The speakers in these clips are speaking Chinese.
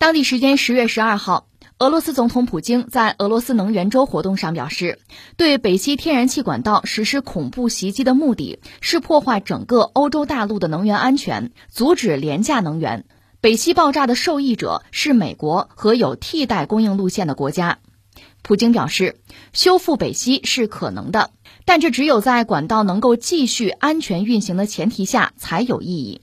当地时间十月十二号，俄罗斯总统普京在俄罗斯能源周活动上表示，对北溪天然气管道实施恐怖袭击的目的是破坏整个欧洲大陆的能源安全，阻止廉价能源。北溪爆炸的受益者是美国和有替代供应路线的国家。普京表示，修复北溪是可能的，但这只有在管道能够继续安全运行的前提下才有意义。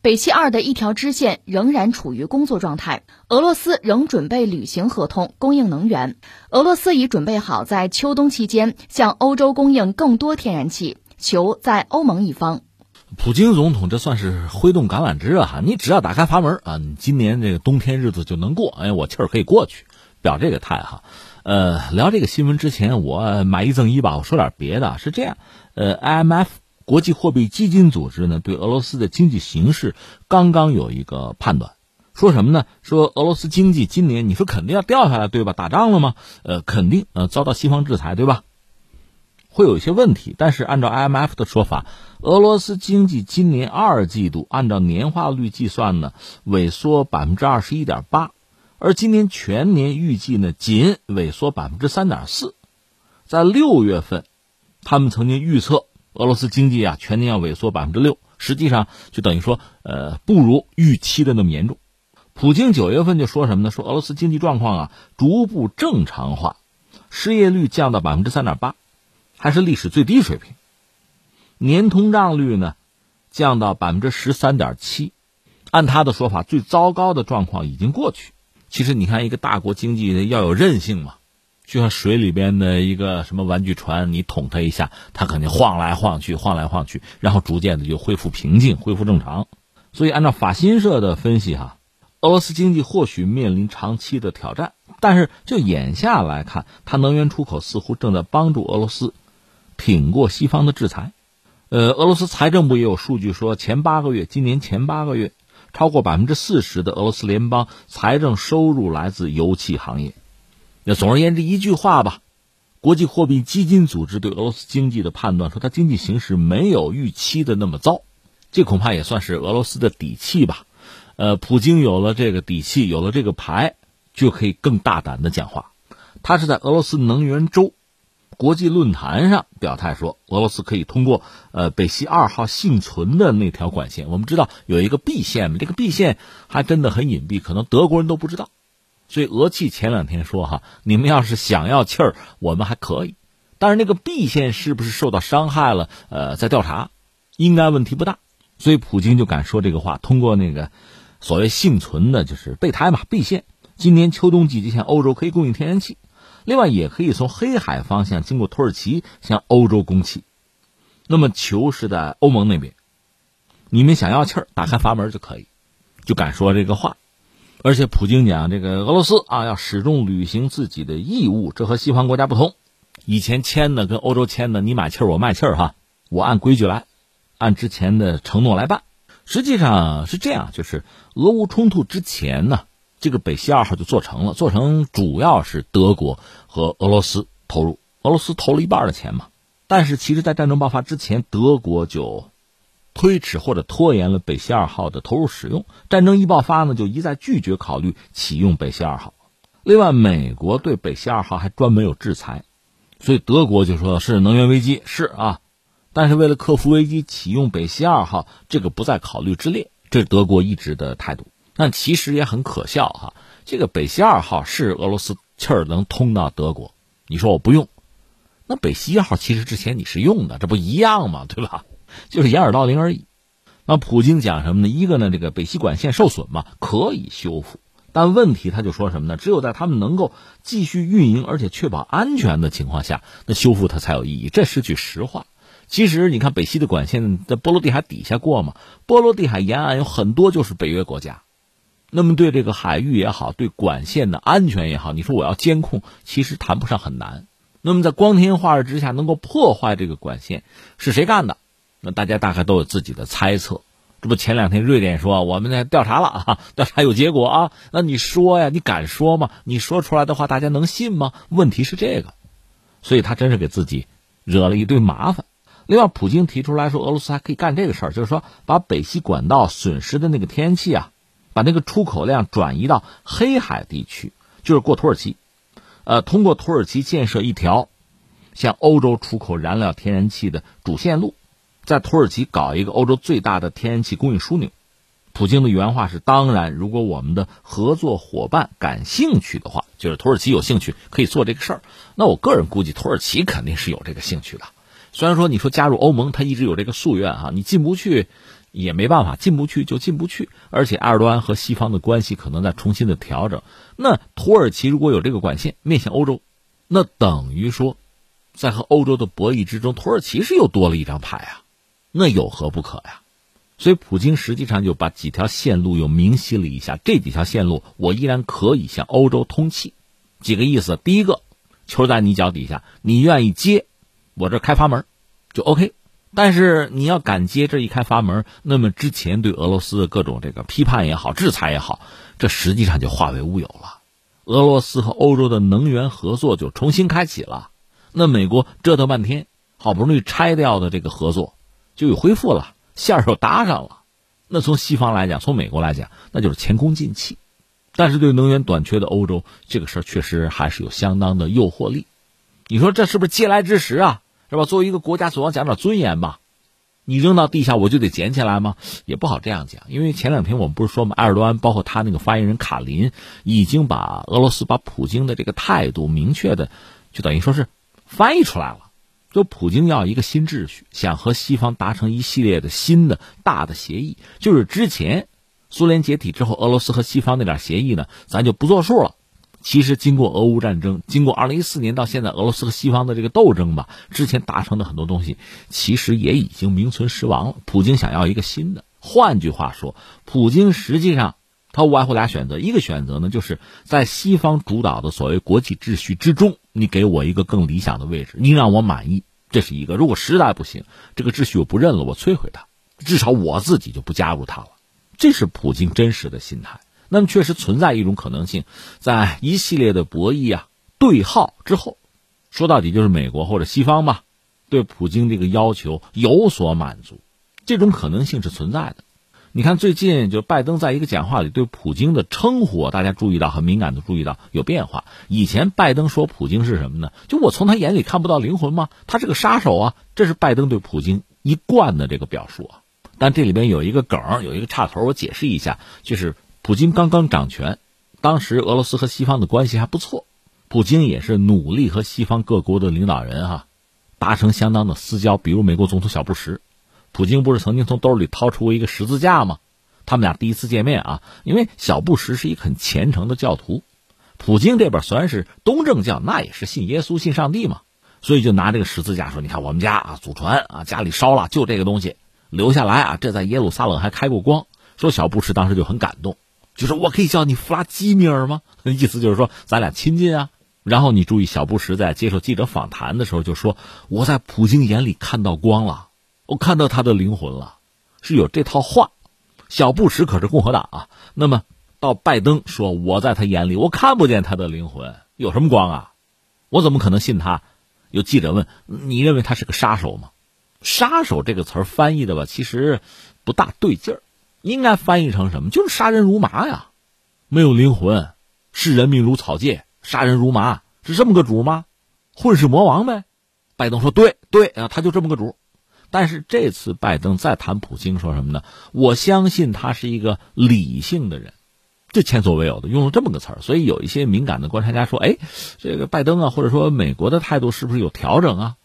北溪二的一条支线仍然处于工作状态，俄罗斯仍准备履行合同供应能源。俄罗斯已准备好在秋冬期间向欧洲供应更多天然气，求在欧盟一方。普京总统这算是挥动橄榄枝啊！你只要打开阀门啊，你今年这个冬天日子就能过。哎，我气儿可以过去，表这个态哈。呃，聊这个新闻之前，我买一赠一吧。我说点别的，是这样。呃，IMF 国际货币基金组织呢，对俄罗斯的经济形势刚刚有一个判断，说什么呢？说俄罗斯经济今年你说肯定要掉下来，对吧？打仗了吗？呃，肯定呃遭到西方制裁，对吧？会有一些问题。但是按照 IMF 的说法，俄罗斯经济今年二季度按照年化率计算呢，萎缩百分之二十一点八。而今年全年预计呢，仅萎缩百分之三点四，在六月份，他们曾经预测俄罗斯经济啊全年要萎缩百分之六，实际上就等于说，呃，不如预期的那么严重。普京九月份就说什么呢？说俄罗斯经济状况啊逐步正常化，失业率降到百分之三点八，还是历史最低水平。年通胀率呢降到百分之十三点七，按他的说法，最糟糕的状况已经过去。其实你看，一个大国经济要有韧性嘛，就像水里边的一个什么玩具船，你捅它一下，它肯定晃来晃去，晃来晃去，然后逐渐的就恢复平静，恢复正常。所以按照法新社的分析哈，俄罗斯经济或许面临长期的挑战，但是就眼下来看，它能源出口似乎正在帮助俄罗斯挺过西方的制裁。呃，俄罗斯财政部也有数据说，前八个月，今年前八个月。超过百分之四十的俄罗斯联邦财政收入来自油气行业。那总而言之一句话吧，国际货币基金组织对俄罗斯经济的判断说，它经济形势没有预期的那么糟，这恐怕也算是俄罗斯的底气吧。呃，普京有了这个底气，有了这个牌，就可以更大胆的讲话。他是在俄罗斯能源周。国际论坛上表态说，俄罗斯可以通过呃北溪二号幸存的那条管线。我们知道有一个 B 线嘛，这个 B 线还真的很隐蔽，可能德国人都不知道。所以俄气前两天说哈，你们要是想要气儿，我们还可以。但是那个 B 线是不是受到伤害了？呃，在调查，应该问题不大。所以普京就敢说这个话，通过那个所谓幸存的，就是备胎嘛，B 线，今年秋冬季节向欧洲可以供应天然气。另外，也可以从黑海方向经过土耳其向欧洲供气。那么球是在欧盟那边，你们想要气儿，打开阀门就可以，就敢说这个话。而且普京讲，这个俄罗斯啊要始终履行自己的义务，这和西方国家不同。以前签的跟欧洲签的，你买气儿我卖气儿哈，我按规矩来，按之前的承诺来办。实际上是这样，就是俄乌冲突之前呢。这个北溪二号就做成了，做成主要是德国和俄罗斯投入，俄罗斯投了一半的钱嘛。但是其实，在战争爆发之前，德国就推迟或者拖延了北溪二号的投入使用。战争一爆发呢，就一再拒绝考虑启用北溪二号。另外，美国对北溪二号还专门有制裁，所以德国就说是能源危机是啊，但是为了克服危机，启用北溪二号这个不在考虑之列，这是德国一直的态度。但其实也很可笑哈，这个北溪二号是俄罗斯气儿能通到德国，你说我不用，那北溪一号其实之前你是用的，这不一样吗？对吧？就是掩耳盗铃而已。那普京讲什么呢？一个呢，这个北溪管线受损嘛，可以修复，但问题他就说什么呢？只有在他们能够继续运营而且确保安全的情况下，那修复它才有意义。这是句实话。其实你看北溪的管线在波罗的海底下过嘛，波罗的海沿岸有很多就是北约国家。那么对这个海域也好，对管线的安全也好，你说我要监控，其实谈不上很难。那么在光天化日之下能够破坏这个管线，是谁干的？那大家大概都有自己的猜测。这不前两天瑞典说我们在调查了啊，调查有结果啊。那你说呀，你敢说吗？你说出来的话，大家能信吗？问题是这个，所以他真是给自己惹了一堆麻烦。另外，普京提出来说，俄罗斯还可以干这个事儿，就是说把北溪管道损失的那个天然气啊。把那个出口量转移到黑海地区，就是过土耳其，呃，通过土耳其建设一条向欧洲出口燃料天然气的主线路，在土耳其搞一个欧洲最大的天然气供应枢纽。普京的原话是：“当然，如果我们的合作伙伴感兴趣的话，就是土耳其有兴趣可以做这个事儿。那我个人估计，土耳其肯定是有这个兴趣的。虽然说你说加入欧盟，他一直有这个夙愿哈，你进不去也没办法，进不去就进不去。而且埃尔多安和西方的关系可能在重新的调整。那土耳其如果有这个管线面向欧洲，那等于说，在和欧洲的博弈之中，土耳其是又多了一张牌啊，那有何不可呀？”所以，普京实际上就把几条线路又明晰了一下。这几条线路，我依然可以向欧洲通气。几个意思：第一个，球在你脚底下，你愿意接，我这开阀门，就 OK。但是你要敢接这一开阀门，那么之前对俄罗斯的各种这个批判也好、制裁也好，这实际上就化为乌有了。俄罗斯和欧洲的能源合作就重新开启了。那美国折腾半天，好不容易拆掉的这个合作，就有恢复了。线儿又搭上了，那从西方来讲，从美国来讲，那就是前功尽弃。但是对能源短缺的欧洲，这个事儿确实还是有相当的诱惑力。你说这是不是嗟来之食啊？是吧？作为一个国家，总要讲点尊严吧？你扔到地下，我就得捡起来吗？也不好这样讲，因为前两天我们不是说嘛，埃尔多安包括他那个发言人卡林，已经把俄罗斯把普京的这个态度明确的，就等于说是翻译出来了。就普京要一个新秩序，想和西方达成一系列的新的大的协议。就是之前苏联解体之后，俄罗斯和西方那点协议呢，咱就不作数了。其实经过俄乌战争，经过二零一四年到现在俄罗斯和西方的这个斗争吧，之前达成的很多东西，其实也已经名存实亡了。普京想要一个新的，换句话说，普京实际上他无外乎俩选择，一个选择呢，就是在西方主导的所谓国际秩序之中。你给我一个更理想的位置，你让我满意，这是一个。如果实在不行，这个秩序我不认了，我摧毁它，至少我自己就不加入它了。这是普京真实的心态。那么，确实存在一种可能性，在一系列的博弈啊、对号之后，说到底就是美国或者西方吧，对普京这个要求有所满足，这种可能性是存在的。你看，最近就拜登在一个讲话里对普京的称呼，大家注意到很敏感的注意到有变化。以前拜登说普京是什么呢？就我从他眼里看不到灵魂吗？他是个杀手啊！这是拜登对普京一贯的这个表述啊。但这里边有一个梗，有一个岔头，我解释一下，就是普京刚刚掌权，当时俄罗斯和西方的关系还不错，普京也是努力和西方各国的领导人哈达成相当的私交，比如美国总统小布什。普京不是曾经从兜里掏出过一个十字架吗？他们俩第一次见面啊，因为小布什是一个很虔诚的教徒，普京这边虽然是东正教，那也是信耶稣、信上帝嘛，所以就拿这个十字架说：“你看我们家啊，祖传啊，家里烧了就这个东西留下来啊，这在耶路撒冷还开过光。”说小布什当时就很感动，就说：“我可以叫你弗拉基米尔吗？”意思就是说咱俩亲近啊。然后你注意，小布什在接受记者访谈的时候就说：“我在普京眼里看到光了。”我看到他的灵魂了，是有这套话。小布什可是共和党啊，那么到拜登说我在他眼里我看不见他的灵魂，有什么光啊？我怎么可能信他？有记者问：“你认为他是个杀手吗？”“杀手”这个词儿翻译的吧，其实不大对劲儿，应该翻译成什么？就是杀人如麻呀，没有灵魂，视人命如草芥，杀人如麻，是这么个主吗？混世魔王呗。拜登说：“对对啊，他就这么个主。”但是这次拜登再谈普京说什么呢？我相信他是一个理性的人，这前所未有的用了这么个词儿。所以有一些敏感的观察家说：“哎，这个拜登啊，或者说美国的态度是不是有调整啊？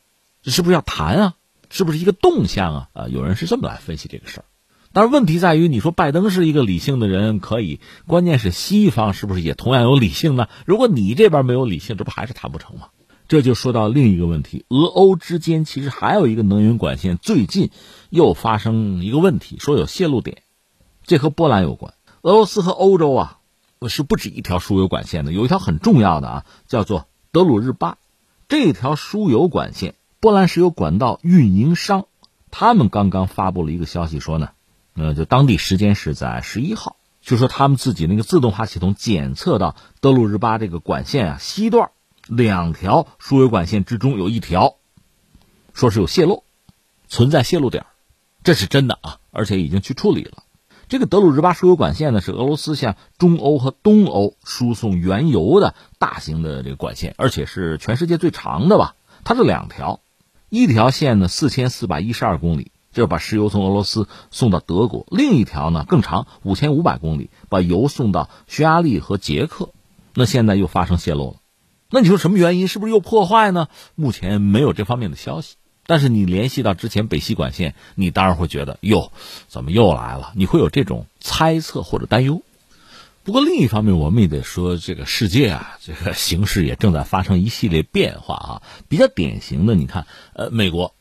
这是不是要谈啊？是不是一个动向啊？”啊，有人是这么来分析这个事儿。但是问题在于，你说拜登是一个理性的人可以，关键是西方是不是也同样有理性呢？如果你这边没有理性，这不还是谈不成吗？这就说到另一个问题，俄欧之间其实还有一个能源管线，最近又发生一个问题，说有泄露点，这和波兰有关。俄罗斯和欧洲啊，是不止一条输油管线的，有一条很重要的啊，叫做德鲁日巴。这条输油管线，波兰石油管道运营商他们刚刚发布了一个消息，说呢，呃，就当地时间是在十一号，就说他们自己那个自动化系统检测到德鲁日巴这个管线啊西段。两条输油管线之中有一条，说是有泄漏，存在泄漏点，这是真的啊，而且已经去处理了。这个德鲁日巴输油管线呢，是俄罗斯向中欧和东欧输送原油的大型的这个管线，而且是全世界最长的吧？它是两条，一条线呢四千四百一十二公里，就是把石油从俄罗斯送到德国；另一条呢更长，五千五百公里，把油送到匈牙利和捷克。那现在又发生泄漏了，那你说什么原因？是不是又破坏呢？目前没有这方面的消息。但是你联系到之前北溪管线，你当然会觉得哟，怎么又来了？你会有这种猜测或者担忧。不过另一方面，我们也得说，这个世界啊，这个形势也正在发生一系列变化啊。比较典型的，你看，呃，美国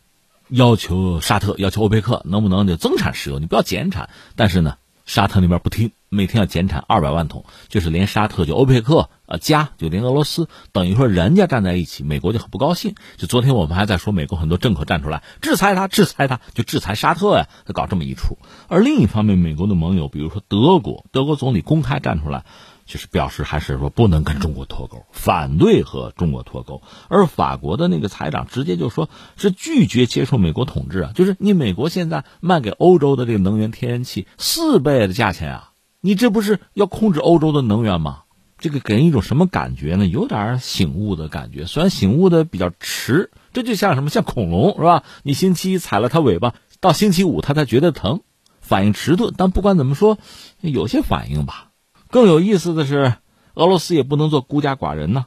要求沙特、要求欧佩克能不能就增产石油，你不要减产。但是呢，沙特那边不听。每天要减产二百万桶，就是连沙特就欧佩克啊加就连俄罗斯，等于说人家站在一起，美国就很不高兴。就昨天我们还在说，美国很多政客站出来制裁他，制裁他，就制裁沙特呀，他搞这么一出。而另一方面，美国的盟友，比如说德国，德国总理公开站出来。就是表示还是说不能跟中国脱钩，反对和中国脱钩。而法国的那个财长直接就说是拒绝接受美国统治啊！就是你美国现在卖给欧洲的这个能源天然气四倍的价钱啊，你这不是要控制欧洲的能源吗？这个给人一种什么感觉呢？有点醒悟的感觉，虽然醒悟的比较迟。这就像什么？像恐龙是吧？你星期一踩了它尾巴，到星期五它才觉得疼，反应迟钝。但不管怎么说，有些反应吧。更有意思的是，俄罗斯也不能做孤家寡人呢。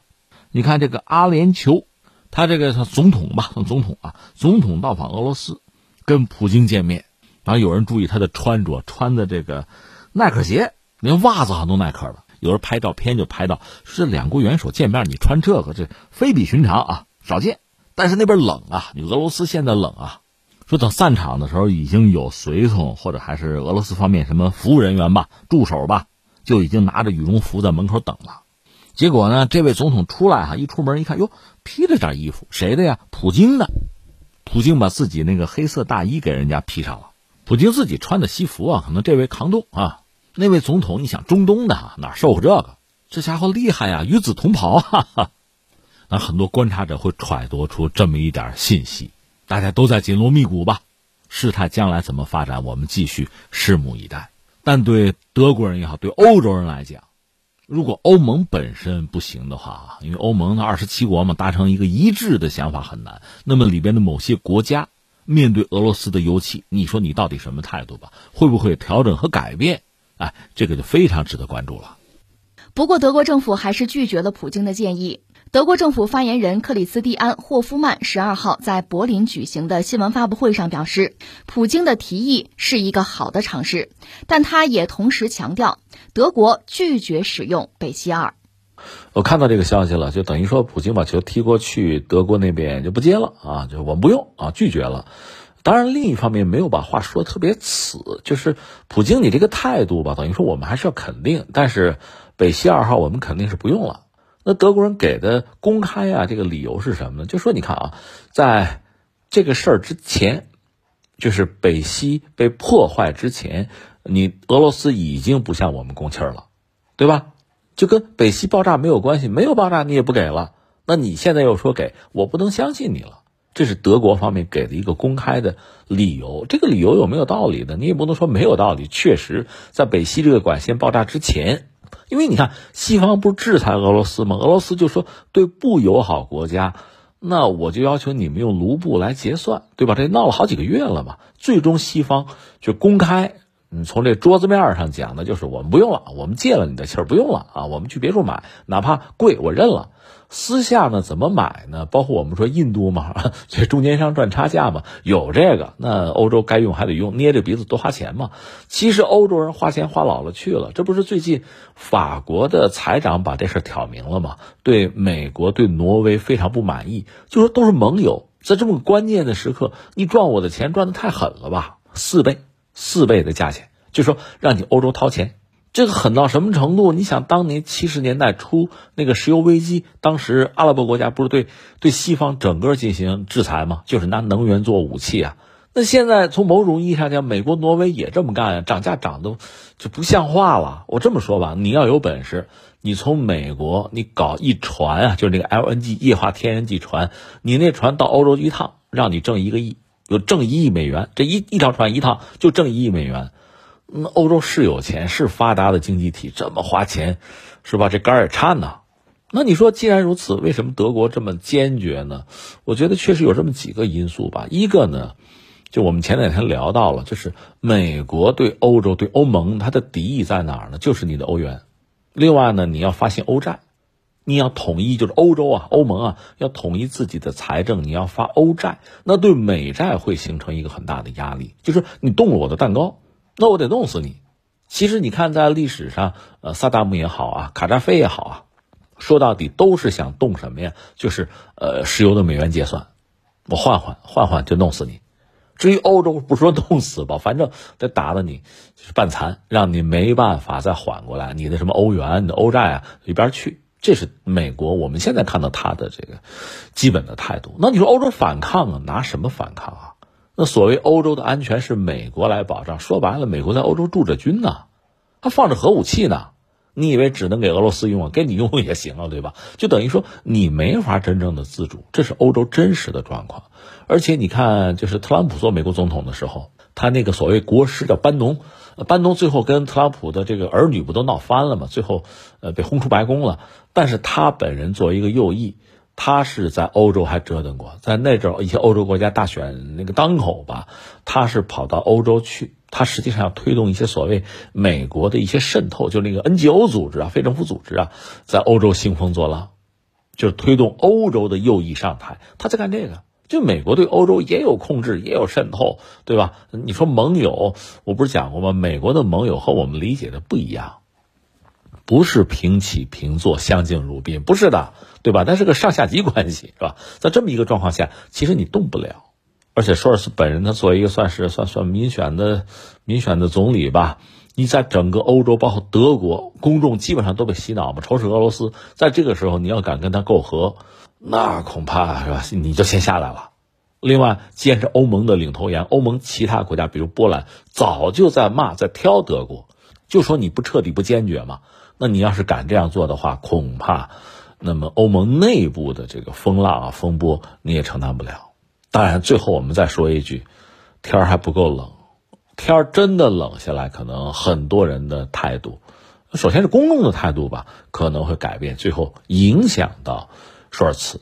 你看这个阿联酋，他这个总统吧，总统啊，总统到访俄罗斯，跟普京见面。然后有人注意他的穿着，穿的这个耐克鞋，连袜子好像都耐克的。有人拍照片就拍到，是两国元首见面，你穿这个，这非比寻常啊，少见。但是那边冷啊，你俄罗斯现在冷啊。说等散场的时候，已经有随从或者还是俄罗斯方面什么服务人员吧，助手吧。就已经拿着羽绒服在门口等了，结果呢，这位总统出来哈，一出门一看，哟，披了件衣服，谁的呀？普京的。普京把自己那个黑色大衣给人家披上了。普京自己穿的西服啊，可能这位扛冻啊。那位总统，你想中东的哪受过这个？这家伙厉害呀，与子同袍哈哈。那很多观察者会揣度出这么一点信息，大家都在紧锣密鼓吧。事态将来怎么发展，我们继续拭目以待。但对德国人也好，对欧洲人来讲，如果欧盟本身不行的话，因为欧盟的二十七国嘛，达成一个一致的想法很难。那么里边的某些国家面对俄罗斯的油气，你说你到底什么态度吧？会不会调整和改变？哎，这个就非常值得关注了。不过德国政府还是拒绝了普京的建议。德国政府发言人克里斯蒂安·霍夫曼十二号在柏林举行的新闻发布会上表示，普京的提议是一个好的尝试，但他也同时强调，德国拒绝使用北溪二。我看到这个消息了，就等于说普京把球踢过去，德国那边就不接了啊，就我们不用啊，拒绝了。当然，另一方面没有把话说特别死，就是普京你这个态度吧，等于说我们还是要肯定，但是北溪二号我们肯定是不用了。那德国人给的公开啊，这个理由是什么呢？就说你看啊，在这个事儿之前，就是北溪被破坏之前，你俄罗斯已经不向我们供气儿了，对吧？就跟北溪爆炸没有关系，没有爆炸你也不给了，那你现在又说给我不能相信你了，这是德国方面给的一个公开的理由。这个理由有没有道理呢？你也不能说没有道理。确实，在北溪这个管线爆炸之前。因为你看，西方不是制裁俄罗斯吗？俄罗斯就说对不友好国家，那我就要求你们用卢布来结算，对吧？这闹了好几个月了嘛。最终西方就公开，你从这桌子面上讲的就是我们不用了，我们借了你的气儿不用了啊，我们去别处买，哪怕贵我认了。私下呢怎么买呢？包括我们说印度嘛，这中间商赚差价嘛，有这个，那欧洲该用还得用，捏着鼻子多花钱嘛。其实欧洲人花钱花老了去了，这不是最近法国的财长把这事挑明了吗？对美国、对挪威非常不满意，就说都是盟友，在这么关键的时刻，你赚我的钱赚的太狠了吧？四倍、四倍的价钱，就说让你欧洲掏钱。这个狠到什么程度？你想，当年七十年代初那个石油危机，当时阿拉伯国家不是对对西方整个进行制裁吗？就是拿能源做武器啊。那现在从某种意义上讲，美国、挪威也这么干，涨价涨都就不像话了。我这么说吧，你要有本事，你从美国你搞一船啊，就是那个 LNG 液化天然气船，你那船到欧洲一趟，让你挣一个亿，有挣一亿美元，这一一条船一趟就挣一亿美元。那欧洲是有钱，是发达的经济体，这么花钱，是吧？这肝也颤呐。那你说，既然如此，为什么德国这么坚决呢？我觉得确实有这么几个因素吧。一个呢，就我们前两天聊到了，就是美国对欧洲、对欧盟，它的敌意在哪儿呢？就是你的欧元。另外呢，你要发行欧债，你要统一，就是欧洲啊、欧盟啊，要统一自己的财政，你要发欧债，那对美债会形成一个很大的压力，就是你动了我的蛋糕。那我得弄死你。其实你看，在历史上，呃，萨达姆也好啊，卡扎菲也好啊，说到底都是想动什么呀？就是呃，石油的美元结算，我换换换换就弄死你。至于欧洲，不说弄死吧，反正得打的你就是半残，让你没办法再缓过来。你的什么欧元、你的欧债啊，一边去。这是美国我们现在看到他的这个基本的态度。那你说欧洲反抗啊？拿什么反抗啊？那所谓欧洲的安全是美国来保障，说白了，美国在欧洲驻着军呢，他放着核武器呢。你以为只能给俄罗斯用啊？给你用也行啊，对吧？就等于说你没法真正的自主，这是欧洲真实的状况。而且你看，就是特朗普做美国总统的时候，他那个所谓国师叫班农，班农最后跟特朗普的这个儿女不都闹翻了吗？最后呃被轰出白宫了。但是他本人作为一个右翼。他是在欧洲还折腾过，在那阵一些欧洲国家大选那个当口吧，他是跑到欧洲去，他实际上要推动一些所谓美国的一些渗透，就那个 NGO 组织啊、非政府组织啊，在欧洲兴风作浪，就是推动欧洲的右翼上台，他在干这个。就美国对欧洲也有控制，也有渗透，对吧？你说盟友，我不是讲过吗？美国的盟友和我们理解的不一样。不是平起平坐、相敬如宾，不是的，对吧？那是个上下级关系，是吧？在这么一个状况下，其实你动不了。而且，舒尔茨本人他作为一个算是算算民选的民选的总理吧，你在整个欧洲，包括德国，公众基本上都被洗脑嘛，仇视俄罗斯。在这个时候，你要敢跟他媾和，那恐怕是吧？你就先下来了。另外，既然是欧盟的领头羊，欧盟其他国家，比如波兰，早就在骂、在挑德国，就说你不彻底、不坚决嘛。那你要是敢这样做的话，恐怕，那么欧盟内部的这个风浪啊、风波你也承担不了。当然，最后我们再说一句，天儿还不够冷，天儿真的冷下来，可能很多人的态度，首先是公众的态度吧，可能会改变，最后影响到舒尔茨。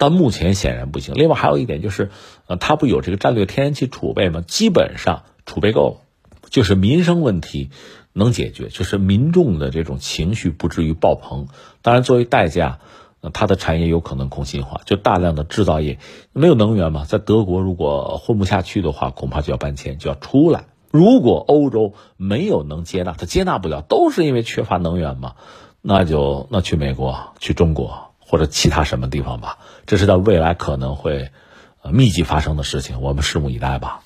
但目前显然不行。另外还有一点就是，呃，他不有这个战略天然气储备吗？基本上储备够了，就是民生问题。能解决，就是民众的这种情绪不至于爆棚。当然，作为代价，它的产业有可能空心化，就大量的制造业没有能源嘛。在德国，如果混不下去的话，恐怕就要搬迁，就要出来。如果欧洲没有能接纳，它接纳不了，都是因为缺乏能源嘛，那就那去美国、去中国或者其他什么地方吧。这是在未来可能会，呃，密集发生的事情，我们拭目以待吧。